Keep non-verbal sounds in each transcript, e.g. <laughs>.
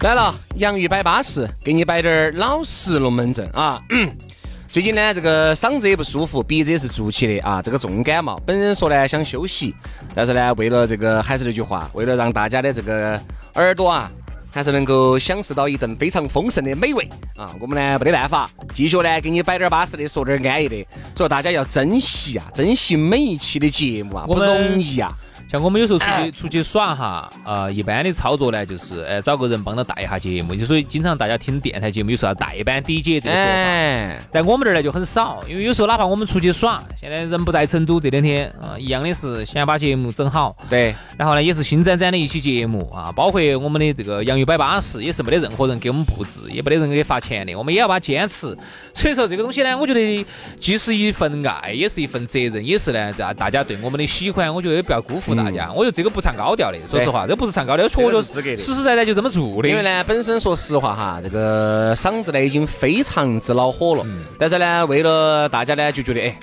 来了，洋芋摆巴适，给你摆点儿老实龙门阵啊。<clears throat> 最近呢，这个嗓子也不舒服，鼻子也是住起的啊，这个重感冒。本人说呢想休息，但是呢，为了这个还是那句话，为了让大家的这个耳朵啊。还是能够享受到一顿非常丰盛的美味啊！我们呢没得办法，继续呢给你摆点巴适的，说点安逸的，所以大家要珍惜啊，珍惜每一期的节目啊，不容易啊。像我们有时候出去出去耍哈，呃，一般的操作呢，就是呃找个人帮着带一下节目，就所以经常大家听电台节目，有时候要代班 DJ 这个说法，在我们这儿呢就很少，因为有时候哪怕我们出去耍，现在人不在成都，这两天啊，一样的是先把节目整好，对，然后呢也是新展展的一期节目啊，包括我们的这个洋芋摆巴士，也是没得任何人给我们布置，也没得人给发钱的，我们也要把坚持。所以说这个东西呢，我觉得既是一份爱，也是一份责任，也是呢在大家对我们的喜欢，我觉得也不要辜负大家。我觉得这个不唱高调的，说实话，这不是唱高调，确确实实在在就这么做的。因为呢，本身说实话哈，这个嗓子呢已经非常之恼火了，但是呢，为了大家呢就觉得哎。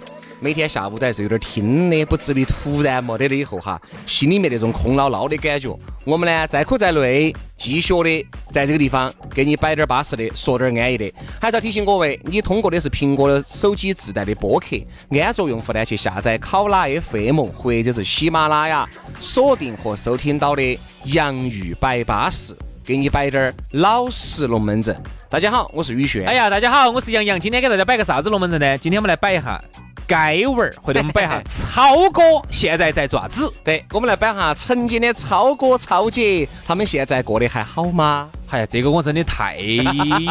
每天下午都还是有点听的，不至于突然没得了以后哈，心里面那种空落落的感觉。我们呢，再苦再累，继续的在这个地方给你摆点巴适的，说点安逸的。还是要提醒各位，你通过的是苹果的手机自带的播客，安卓用户呢去下载考拉 FM 或者是喜马拉雅，锁定和收听到的洋芋摆巴适，给你摆点儿老实龙门阵。大家好，我是宇轩。哎呀，大家好，我是杨洋。今天给大家摆个啥子龙门阵呢？今天我们来摆一下。该文儿，或者我们摆下超哥现在在做啥子？对，我们来摆下曾经的超哥、超姐，他们现在过得还好吗？哎呀，这个我真的太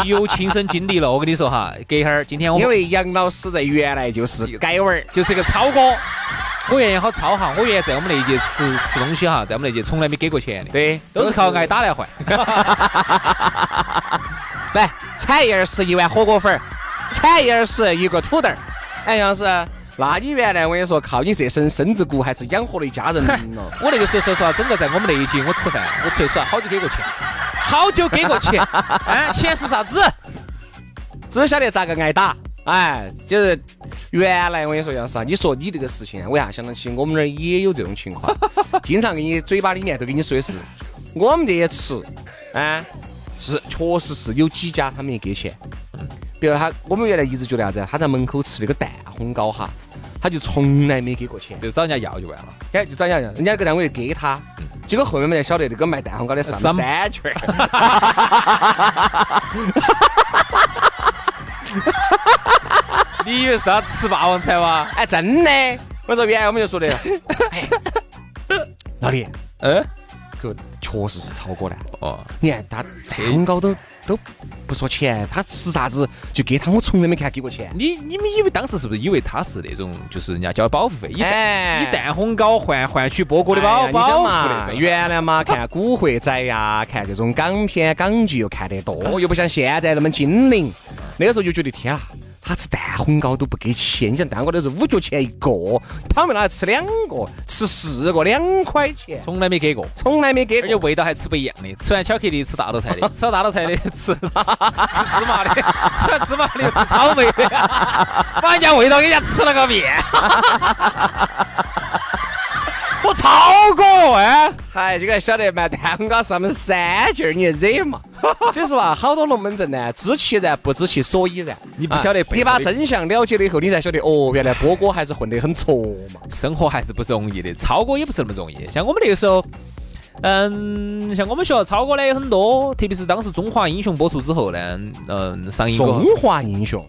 有亲身经历了。<laughs> 我跟你说哈，隔一会儿今天我因为杨老师在原来就是该文儿，就是个超哥，我愿意好超哈，我愿意在我们那一届吃吃东西哈，在我们那届从来没给过钱的，对，都是靠挨打来换。<laughs> 来，产业二十一碗火锅粉儿，产业二十一个土豆儿。<laughs> 哎，杨老师，那你原来我跟你说，靠你这身身子骨还是养活了一家人了。<laughs> 我那个时候说实话，整个在我们那一届，我吃饭，我出去耍，好久给过钱，好久给过钱。<laughs> 哎，钱是啥子？只晓得咋个挨打。哎，就是原来我跟你说，杨老师，你说你这个事情，我一下想到起我们那儿也有这种情况，经常给你嘴巴里面都给你说的是，我们这些吃，啊，是确实是有几家他们也给钱。比如他，我们原来一直觉得啥子？他在门口吃那个蛋烘糕哈，他就从来没给过钱，就找人家要就完了。哎，就找人家要，人家那个单位给他，结果后面才晓得那个卖蛋烘糕的是三圈。<laughs> 你以为是他吃霸王餐吗？<laughs> 哎，真的。我说原来我们就说的，老李，嗯，可确实是超过了。哦，你看他蛋烘糕都。都不说钱，他吃啥子就给他，我从来没看他给过钱。你你们以为当时是不是以为他是那种就是人家交保护费，以以蛋烘糕换换取波哥的保保护费？原来嘛，看古惑仔呀，<laughs> 看这种港片港剧又看得多，又不像现在那么精灵。那个时候就觉得天啊。他吃蛋烘糕都不给钱，你想蛋糕都是五角钱一个，他们那吃两个，吃四个两块钱，从来没给过，从来没给过，而且味道还吃不一样的。吃完巧克力吃大头菜的，<laughs> 吃完大头菜的吃吃芝麻的，吃完芝麻的吃草莓的，把人家味道给人家吃了个遍。<laughs> 我超过哎，嗨，这个晓得卖蛋糕是他们三件儿，你惹嘛？<laughs> 所以说啊，好多龙门阵呢，知其然不知其所以然。你不晓得，你把真相了解了以后，你才晓得哦，原来波哥还是混得很挫嘛。生活还是不容易的，超哥也不是那么容易。像我们那个时候，嗯，像我们学校超哥呢有很多，特别是当时《中华英雄》播出之后呢，嗯，上映过《中华英雄》。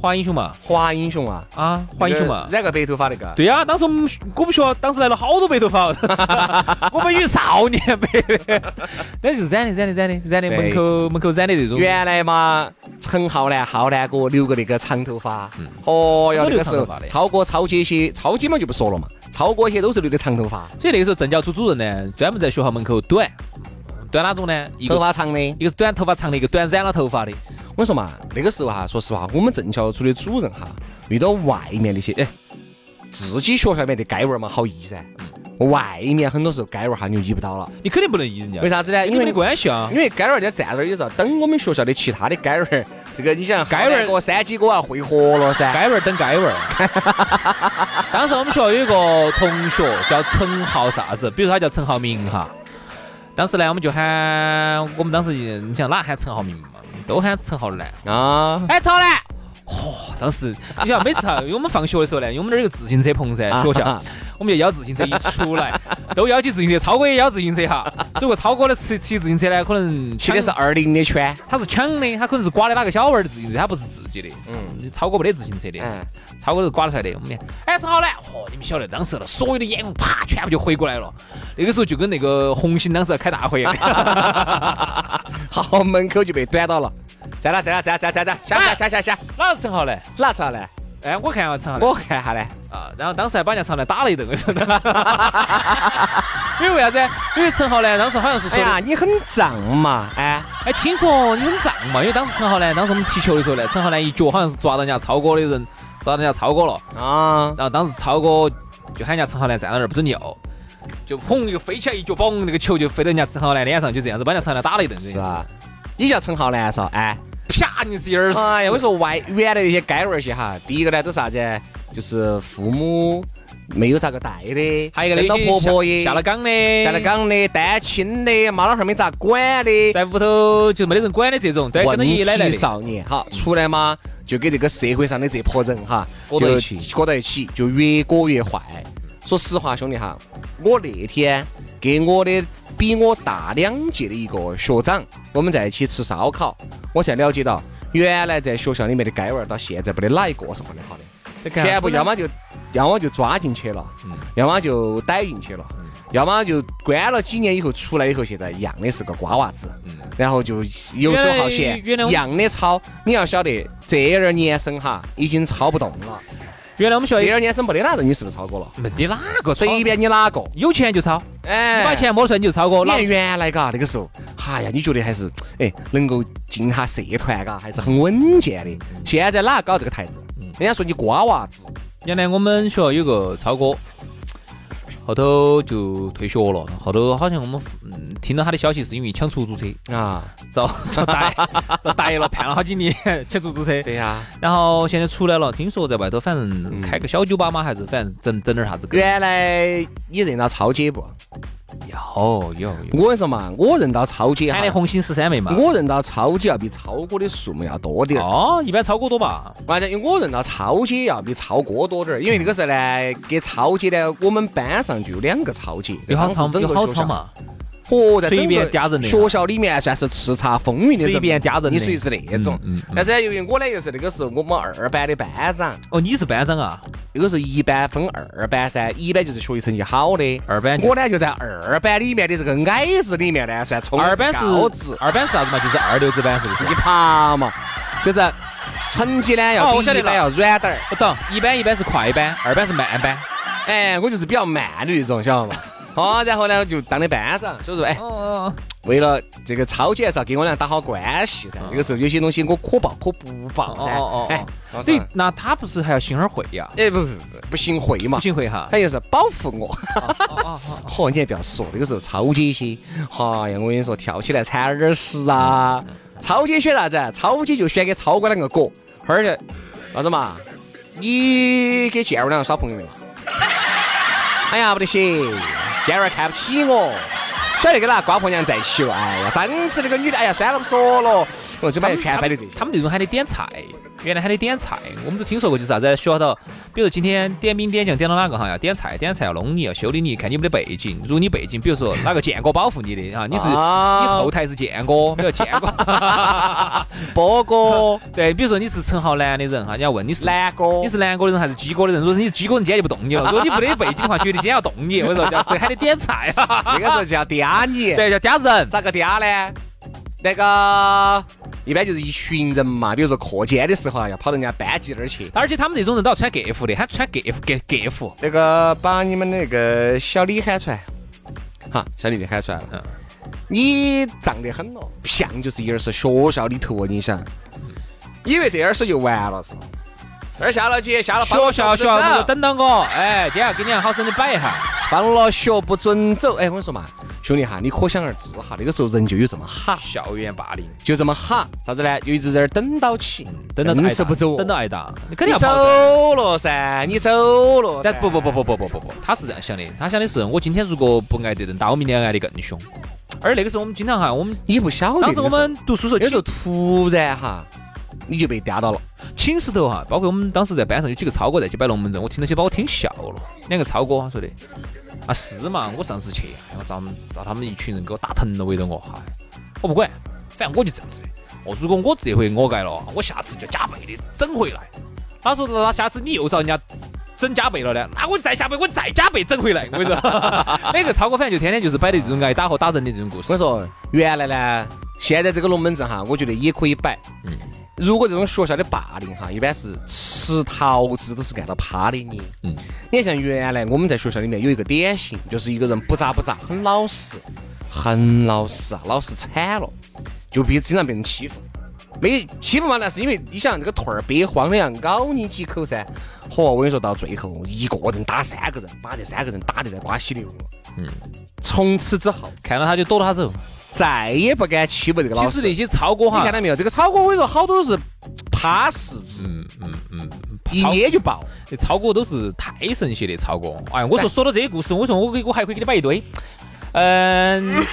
华英雄嘛，华英雄啊，啊，华英雄嘛，染个白头发那个。对呀，当时我们我们学校当时来了好多白头发，<laughs> 我们有少年白的，<laughs> 那就是染的染的染的染的门口门口染的那种。原来嘛，陈浩南浩南哥留个那个长头发，哦哟，那个时候超哥超姐些，超姐嘛就不说了嘛，超哥些都是留的长头发。所以那个时候政教处主任呢，专门在学校门口短。短哪种呢？一个头发长的。一个是短头发长的，一个短染了头发的。我说嘛，那个时候哈，说实话，我们政教处的主任哈，遇到外面那些哎，自己学校里面的街娃儿嘛，好易噻。外面很多时候街娃儿哈，你就移不到了。你肯定不能移人家，为啥子呢？因为因为没关系啊。因为街娃儿在站那儿，有时候等我们学校的其他的街娃儿，这个你想街娃儿个三几个啊会合了噻。街娃儿等街娃儿。<laughs> 当时我们学校有一个同学叫陈浩啥子，比如他叫陈浩明哈。当时呢，我们就喊我们当时你想哪喊陈浩明嘛，都喊陈浩南啊。哎，陈浩南。嚯！当时你想每次哈，因为我们放学的时候呢，因为我们那儿有个自行车棚噻，学校，我们就邀自行车一出来，都邀起自行车，超哥也邀自行车哈。只不过超哥的骑骑自行车呢，可能骑的是二零的圈，他是抢的，他可能是刮的哪个小娃儿的自行车，他不是自己的。嗯，超哥没得自行车的，嗯，超哥是刮出来的。我们哎，陈浩南，嚯！你们晓得当时所有的眼光啪，全部就回过来了。那个时候就跟那个红星当时要开大会 <laughs> 好，门口就被端到了。在哪？在哪？在在在在下下下下下，哪是陈浩南？哪陈浩南？哎，我看下陈浩南，我看下呢。啊，然后当时还把人家陈浩打了一顿，因为为啥子？因为陈浩南当时好像是说，哎呀，你很胀嘛，哎哎，听说你很胀嘛，因为当时陈浩南，当时我们踢球的时候呢，陈浩南一脚好像是抓到人家超哥的人，抓到人家超哥了啊。然后当时超哥就喊人家陈浩南站到那儿不准尿，就砰一个飞起来一脚，嘣，那个球就飞到人家陈浩南脸上，就这样子把人家陈浩南打了一顿，是啊？你叫陈浩南嗦？哎。啪！你是一耳屎哎呀，我说外原来那些街娃些哈，第一个呢都啥子？就是父母没有咋个带的，还有一个那婆婆也下了岗的，下了岗的，单亲的，妈老汉儿没咋管的，在屋头就没得人管的这种，对，跟着爷爷奶奶少年，好出来嘛，就给这个社会上的这泼人哈，裹到一起，裹到一起，就越裹越坏。说实话，兄弟哈，我那天给我的比我大两届的一个学长，我们在一起吃烧烤，我才了解到。原来在学校里面的街娃儿到现在不得哪一个是混得好的，全部要么就要么就抓进去了，要么就逮进去了，要么就关了几年以后出来以后，现在一样的是个瓜娃子，然后就游手好闲，一样的抄。你要晓得，这二年生哈已经抄不动了。原来我们学校第二年生没得哪个你是不是超过了？没得哪个，随便你哪个有钱就超，哎，你把钱摸出来你就超过。你看原来嘎那个时候，哎呀，你觉得还是哎能够进下社团嘎，还是很稳健的。现在哪搞这个台子？人家说你瓜娃子。原来我们学校有个超哥。后头就退学了，后头好像我们嗯听到他的消息是因为抢出租车啊，遭 <laughs> 遭逮遭逮了，判了好几年抢出租车。对呀，然后现在出来了，听说在外头反正开个小酒吧嘛，还是反正整整点啥子。原来你认到超姐不？有有有，我跟你说嘛，我认到超姐，喊的红星十三妹嘛，我认到超姐要比超哥的数目要多点哦，一般超哥多吧？完了，因为我认到超姐要比超哥多点儿，因为那个时候呢，给超姐呢，我们班上就有两个超姐，有好长，有好长嘛。哦，在随便嗲人的学校里面算是叱咤风云的，随便嗲人，你属于是那种。但是由于我呢又是那个时候我们二班的班长。哦，你是班长啊？那个是一班分二班噻，一班就是学习成绩好的，二班我呢就在二班里面的这个矮子里面呢算冲二班是高子，二班是啥子嘛？就是二流子班是不是？你爬嘛，就是成绩呢要比一班要软点儿。不懂，一班一般是快班，二班是慢班。哎，我就是比较慢的那种，晓得嘛？哦，然后呢，就当的班长，所以说，哎，为了这个超姐是要跟我俩打好关系噻。那个时候有些东西我可报可不报噻。哦哦哎，对，那他不是还要行而会呀？哎，不不不，不行贿嘛？不行贿哈，他就是保护我。嚯，<laughs> 你还不要说，那个时候超姐些，哎呀，我跟你说，跳起来惨点屎啊。超姐选啥子？超姐就选给超哥两个哥。哈儿去，啥子嘛？你给健儿两个耍朋友没有？哎呀，不得行。健儿看不起我，晓得跟那瓜婆娘在一起了。哎呀，真是那个女的，哎呀，算了不说了。我就把全摆的这些。他们那种喊你点菜，原来喊你点菜，我们都听说过，就是啥子学校头，比如今天点兵点将点到哪个哈，要点菜，点菜要弄你，要修理你，看你没得背景。如果你背景，比如说哪个建哥保护你的哈，你是你后台是建哥，没有建哥，<laughs> 波哥，对，比如说你是陈浩南的人哈，你要问你是南哥，你是南哥的人还是鸡哥的人？如果是你是鸡哥人，<laughs> 今天就不动你了。如果你没得背景的话，绝对今天要动你。我说叫这喊 <laughs> 你点菜，那个时候叫嗲你，对，叫嗲人。咋个嗲呢？那个一般就是一群人嘛，比如说课间的时候啊，要跑到人家班级那儿去。而且他们这种人都要穿格服的，他穿格服格格服。那个把你们那个小李喊出来，好，小李就喊出来了。你胀得很了，像就是一儿是学校里头哦，你想，以为这儿事就完了是吧？这儿下了节，下了学校学校就等到我，哎，今天要给你好生的摆一下。放了学不准走，哎，我跟你说嘛，兄弟哈，你可想而知哈，那个时候人就有这么哈，校园霸凌就这么哈，啥子呢？就一直在那儿等到起，等到硬是不走，等到挨打，你肯定要走了噻，你走了。但不不不不不不不不，他是这样想的，他想的是我今天如果不挨这顿打，我明天挨得更凶。而那个时候我们经常哈，我们也不晓得，当时我们读书时候，有时候突然哈，你就被颠到了。寝室头哈，包括我们当时在班上有几个超哥在去摆龙门阵，我听那些把我听笑了。两个超哥说的。啊是嘛，我上次去，我遭遭他们一群人给我打疼了，围着我，哈，我不管，反正我就这样子的。哦，如果我这回我挨了，我下次就加倍的整回来。他说那下次你又遭人家整加倍了呢，那我再下倍我再加倍整回来。我跟你说，<laughs> 每个超哥反正就天天就是摆的这种挨打和打人的这种故事。我说原来呢，现在这个龙门阵哈，我觉得也可以摆。嗯。如果这种学校的霸凌哈，一般是吃桃子都是按到趴的你。嗯，你看像原来我们在学校里面有一个典型，就是一个人不咋不咋，很老实，很老实啊，老实惨了，就被经常被人欺负。没欺负嘛，那是因为你想这个兔儿憋慌的样，咬你几口噻。嚯，我跟你说到最后一个人打三个人，把这三个人打得在瓜稀流了。嗯，从此之后看到他就躲他走。再也不敢欺负这个老师。其实那些超哥哈，你看到没有？这个超哥我跟你说，好多都是趴柿子，嗯嗯嗯，一捏就爆。这超哥都是太神奇的超哥。哎，我说说到这些故事，我说我给我还可以给你摆一堆。嗯，你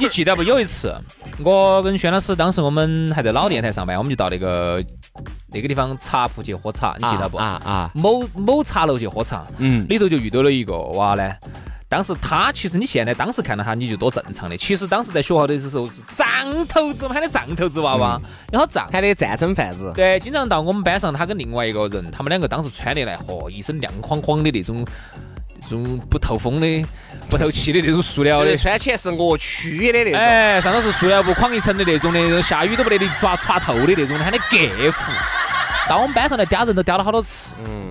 你记得不？有一次，我跟轩老师当时我们还在老电台上班，我们就到那个那个地方茶铺去喝茶，你记得不？啊啊。某某茶楼去喝茶，嗯，里头就遇到了一个娃呢。当时他其实你现在当时看到他你就多正常的，其实当时在学校的时候是藏头子，喊的藏头子娃娃，然后藏，喊的战争贩子。对，经常到我们班上，他跟另外一个人，他们两个当时穿的来，嚯，一身亮晃晃的那种，那种不透风的、不透气的那种塑料的，<laughs> 穿起来是恶趣的那种。哎，上头是塑料布框一层的那种的，下雨都不得你抓抓透的那种的，喊的格服。到我们班上来嗲人都嗲了好多次。嗯。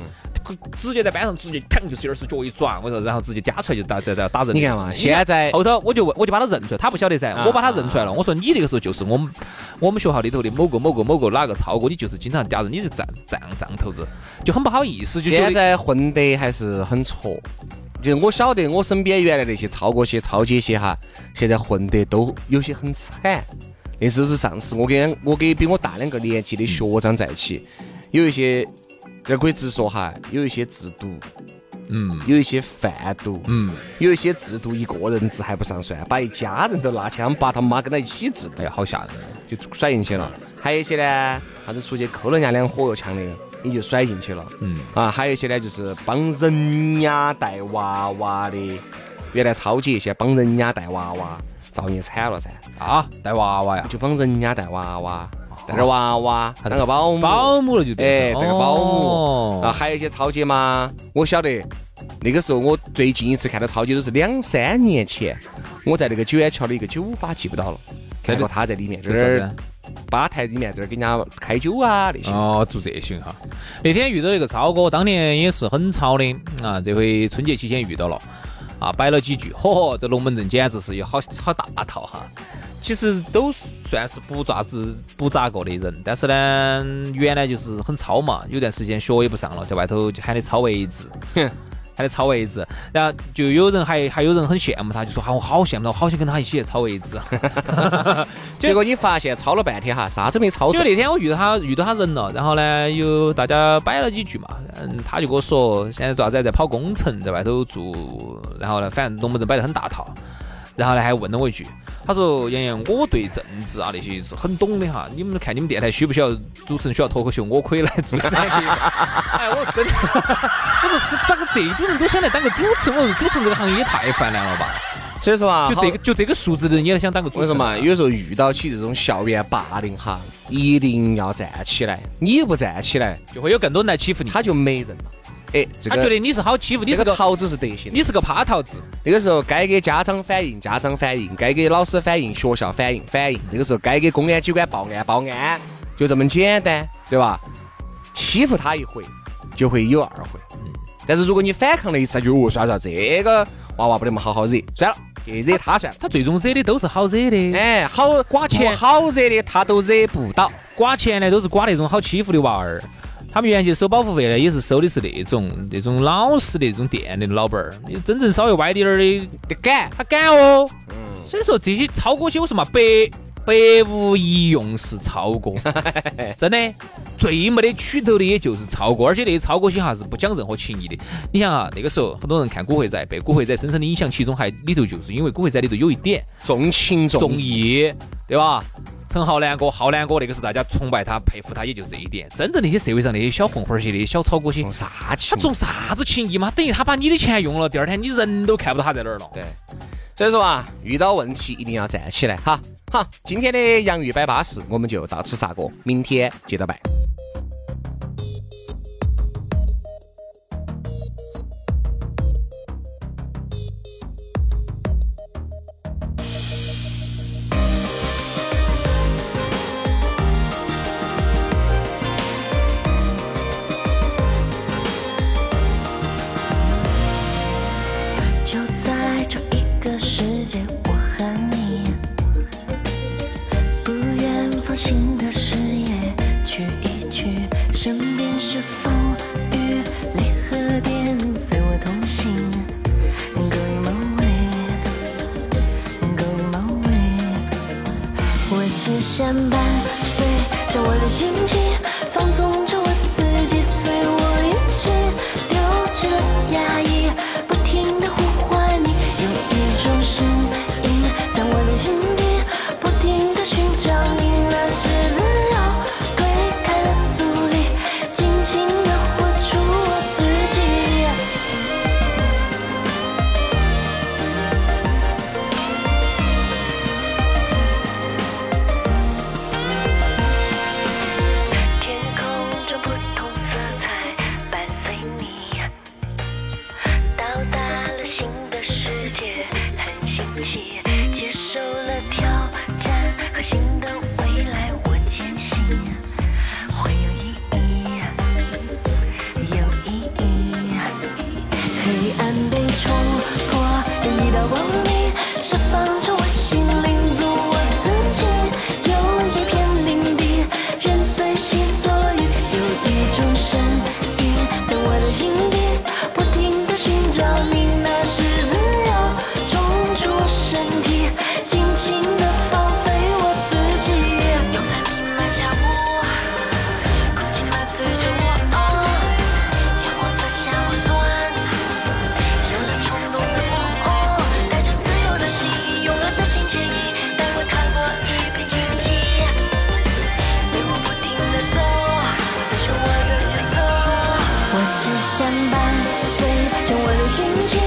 直接在班上直接腾就是二十脚一转，我说，然后直接嗲出来就打打打打人。你看嘛，现在后头我就我就把他认出来，他不晓得噻，我把他认出来了。我说你那个时候就是我们我们学校里头的某个某个某个哪个超哥，你就是经常嗲人，你是胀胀胀头子，就很不好意思。就现在混得还是很挫，就我晓得我身边原来那些超哥些、超姐些哈，现在混得都有些很惨。那时候是上次我跟我跟比我大两个年级的学长在一起，有一些。这可以直说哈，有一些制毒，嗯，有一些贩毒，嗯，有一些制毒，一个人治还不上算，把一家人都拿枪把他妈跟他一起治，哎呀，好吓人，就甩进去了。还有一些呢，啥子出去扣人家两火药枪的，你就甩进去了，嗯，啊，还有一些呢，就是帮人家带娃娃的，原来超姐，现在帮人家带娃娃，造孽惨了噻，啊，带娃娃呀，就帮人家带娃娃。带个娃娃，当个保姆，保姆了就对，哎，带个保姆。啊，还有一些超姐嘛，我晓得，那个时候我最近一次看到超姐都是两三年前，我在那个九眼桥的一个酒吧记不到了，看到她在里面，这儿吧台里面这儿给人家开酒啊那些。哦，做这些哈。那天遇到一个超哥，当年也是很吵的啊，这回春节期间遇到了，啊，摆了几句，嚯，这龙门阵简直是有好好大套哈。其实都算是不咋子不咋个的人，但是呢，原来就是很糙嘛，有段时间学也不上了，在外头就喊的抄位置，喊的抄位置，然后就有人还还有人很羡慕他，就说啊我好羡慕他，我好想跟他一起去抄位置。<laughs> <laughs> 结果你发现抄了半天哈，啥都没抄。就那天我遇到他遇到他人了，然后呢有大家摆了几句嘛，嗯，他就跟我说现在做啥子在跑工程，在外头做，然后呢反正龙门阵摆得很大套，然后呢还问了我一句。他说：“杨洋，我对政治啊那些是很懂的哈。你们看你们电台需不需要主持人需要脱口秀，我可以来做。哎，我真的，<laughs> 我说是咋个这种人都想来当个主持人？我说主持人这个行业也太泛滥了吧？所以说啊，就这个就这个素质的人也想当个主持人嘛？有时候遇到起这种校园霸凌哈，一定要站起来。你不站起来，就会有更多人来欺负你，他就没人了。”哎，他觉得你是好欺负，你是个桃子是德行，你是个趴桃子。那个时候该给家长反映，家长反映；该给老师反映，学校反映，反映。那个时候该给公安机关报案，报案，就这么简单，对吧？欺负他一回，就会有二回。嗯。但是如果你反抗了一次，就哦，算了算了，这个娃娃不得么好好惹，算了，去惹他算了。他最终惹的都是好惹的，哎，好刮钱好惹的他都惹不到。刮钱呢都是刮那种好欺负的娃儿。他们原先收保护费呢，也是收的是那种那种老实的那种店的老板儿。你真正稍微歪点儿的，他敢？他敢哦。嗯所以说这些超哥些，我说嘛，百百无一用是超哥，<laughs> 真的最没得取头的也就是超哥，而且那些超哥些哈是不讲任何情义的。你想啊，那个时候很多人看《古惑仔》，被《古惑仔》深深的影响，其中还里头就是因为《古惑仔》里头有一点重情重重义，对吧？陈浩南哥，浩南哥那个时候大家崇拜他、佩服他，也就是这一点。真正那些社会上那些小混混些的小草哥些，重啥情？他重啥子情义嘛？等于他把你的钱用了，第二天你人都看不到他在哪儿了。对，所以说啊，遇到问题一定要站起来哈。好，今天的洋芋摆巴士我们就到此煞过，明天接着拜。的视野，去一去，身边是风雨离合点，随我同行。Going my way, going my way，我只想伴随着我的心情，相伴，随着我的心情。